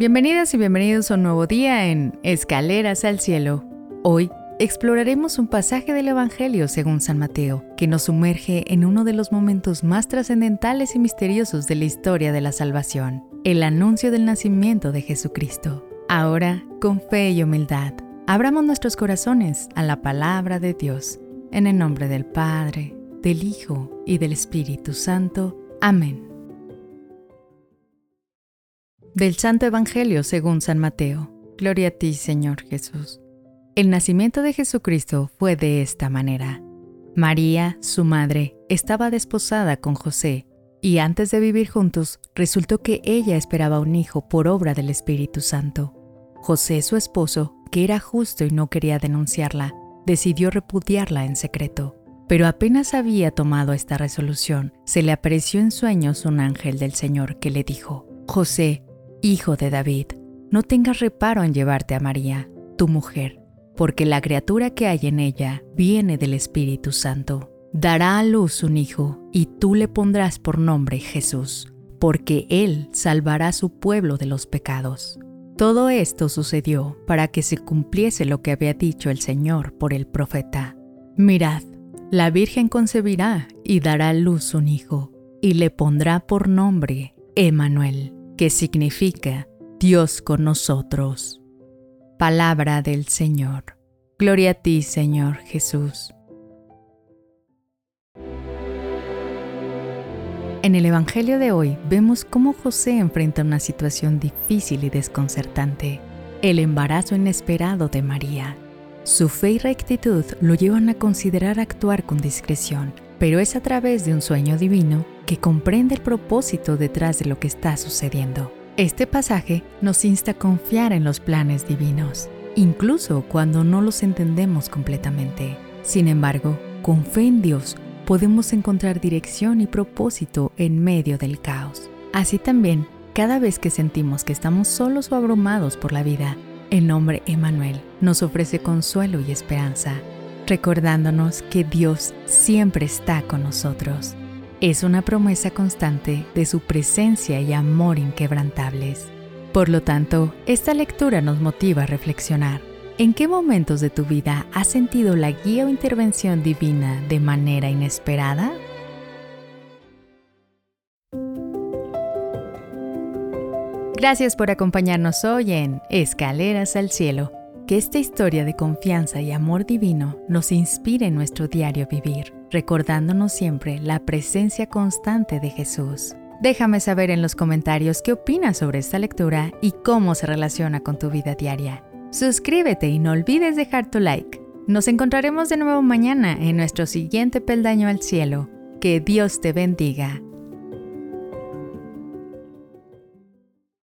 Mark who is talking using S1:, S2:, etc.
S1: Bienvenidas y bienvenidos a un nuevo día en Escaleras al Cielo. Hoy exploraremos un pasaje del Evangelio según San Mateo, que nos sumerge en uno de los momentos más trascendentales y misteriosos de la historia de la salvación, el anuncio del nacimiento de Jesucristo. Ahora, con fe y humildad, abramos nuestros corazones a la palabra de Dios, en el nombre del Padre, del Hijo y del Espíritu Santo. Amén. Del Santo Evangelio según San Mateo. Gloria a ti, Señor Jesús. El nacimiento de Jesucristo fue de esta manera. María, su madre, estaba desposada con José, y antes de vivir juntos, resultó que ella esperaba un hijo por obra del Espíritu Santo. José, su esposo, que era justo y no quería denunciarla, decidió repudiarla en secreto. Pero apenas había tomado esta resolución, se le apareció en sueños un ángel del Señor que le dijo, José, hijo de David, no tengas reparo en llevarte a María, tu mujer, porque la criatura que hay en ella viene del Espíritu Santo. Dará a luz un hijo, y tú le pondrás por nombre Jesús, porque él salvará su pueblo de los pecados. Todo esto sucedió para que se cumpliese lo que había dicho el Señor por el profeta. Mirad, la Virgen concebirá y dará a luz un hijo, y le pondrá por nombre Emmanuel, que significa Dios con nosotros. Palabra del Señor. Gloria a ti, Señor Jesús. En el Evangelio de hoy vemos cómo José enfrenta una situación difícil y desconcertante, el embarazo inesperado de María. Su fe y rectitud lo llevan a considerar actuar con discreción, pero es a través de un sueño divino que comprende el propósito detrás de lo que está sucediendo. Este pasaje nos insta a confiar en los planes divinos, incluso cuando no los entendemos completamente. Sin embargo, con fe en Dios podemos encontrar dirección y propósito en medio del caos. Así también, cada vez que sentimos que estamos solos o abrumados por la vida, el nombre Emmanuel nos ofrece consuelo y esperanza, recordándonos que Dios siempre está con nosotros. Es una promesa constante de su presencia y amor inquebrantables. Por lo tanto, esta lectura nos motiva a reflexionar. ¿En qué momentos de tu vida has sentido la guía o intervención divina de manera inesperada? Gracias por acompañarnos hoy en Escaleras al Cielo. Que esta historia de confianza y amor divino nos inspire en nuestro diario vivir, recordándonos siempre la presencia constante de Jesús. Déjame saber en los comentarios qué opinas sobre esta lectura y cómo se relaciona con tu vida diaria. Suscríbete y no olvides dejar tu like. Nos encontraremos de nuevo mañana en nuestro siguiente peldaño al cielo. Que Dios te bendiga.